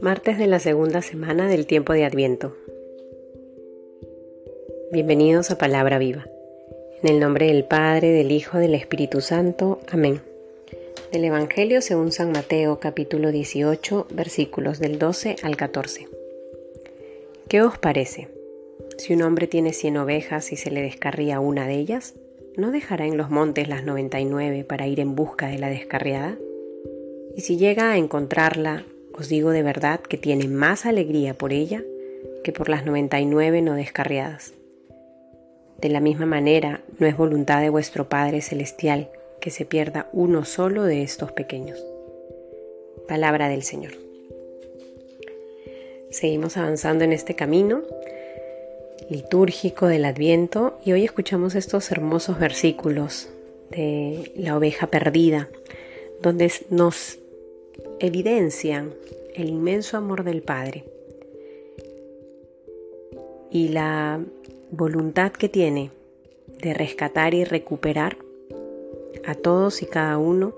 Martes de la segunda semana del tiempo de Adviento. Bienvenidos a Palabra Viva. En el nombre del Padre, del Hijo, del Espíritu Santo. Amén. Del Evangelio según San Mateo capítulo 18 versículos del 12 al 14. ¿Qué os parece? Si un hombre tiene cien ovejas y se le descarría una de ellas, ¿no dejará en los montes las 99 para ir en busca de la descarriada? Y si llega a encontrarla, os digo de verdad que tiene más alegría por ella que por las 99 no descarriadas. De la misma manera, no es voluntad de vuestro Padre Celestial que se pierda uno solo de estos pequeños. Palabra del Señor. Seguimos avanzando en este camino litúrgico del Adviento y hoy escuchamos estos hermosos versículos de la oveja perdida, donde nos evidencian el inmenso amor del Padre y la voluntad que tiene de rescatar y recuperar a todos y cada uno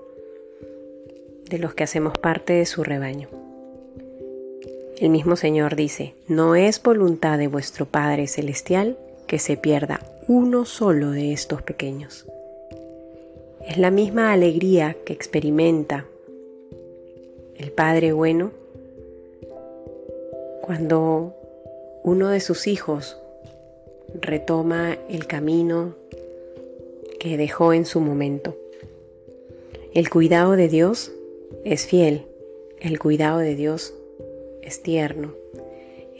de los que hacemos parte de su rebaño. El mismo Señor dice, no es voluntad de vuestro Padre Celestial que se pierda uno solo de estos pequeños. Es la misma alegría que experimenta el Padre bueno, cuando uno de sus hijos retoma el camino que dejó en su momento. El cuidado de Dios es fiel, el cuidado de Dios es tierno,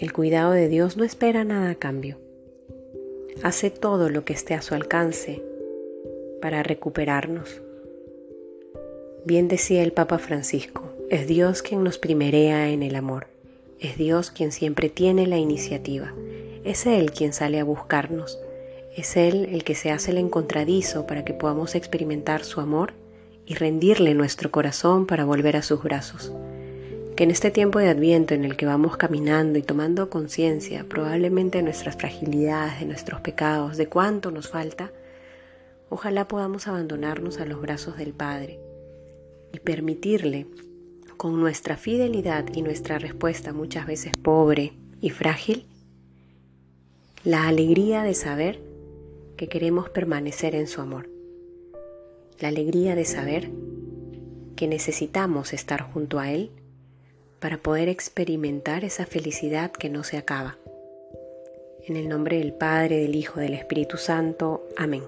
el cuidado de Dios no espera nada a cambio. Hace todo lo que esté a su alcance para recuperarnos. Bien decía el Papa Francisco, es Dios quien nos primerea en el amor. Es Dios quien siempre tiene la iniciativa. Es Él quien sale a buscarnos. Es Él el que se hace el encontradizo para que podamos experimentar su amor y rendirle nuestro corazón para volver a sus brazos. Que en este tiempo de adviento en el que vamos caminando y tomando conciencia probablemente de nuestras fragilidades, de nuestros pecados, de cuánto nos falta, ojalá podamos abandonarnos a los brazos del Padre y permitirle con nuestra fidelidad y nuestra respuesta muchas veces pobre y frágil, la alegría de saber que queremos permanecer en su amor, la alegría de saber que necesitamos estar junto a Él para poder experimentar esa felicidad que no se acaba. En el nombre del Padre, del Hijo, del Espíritu Santo. Amén.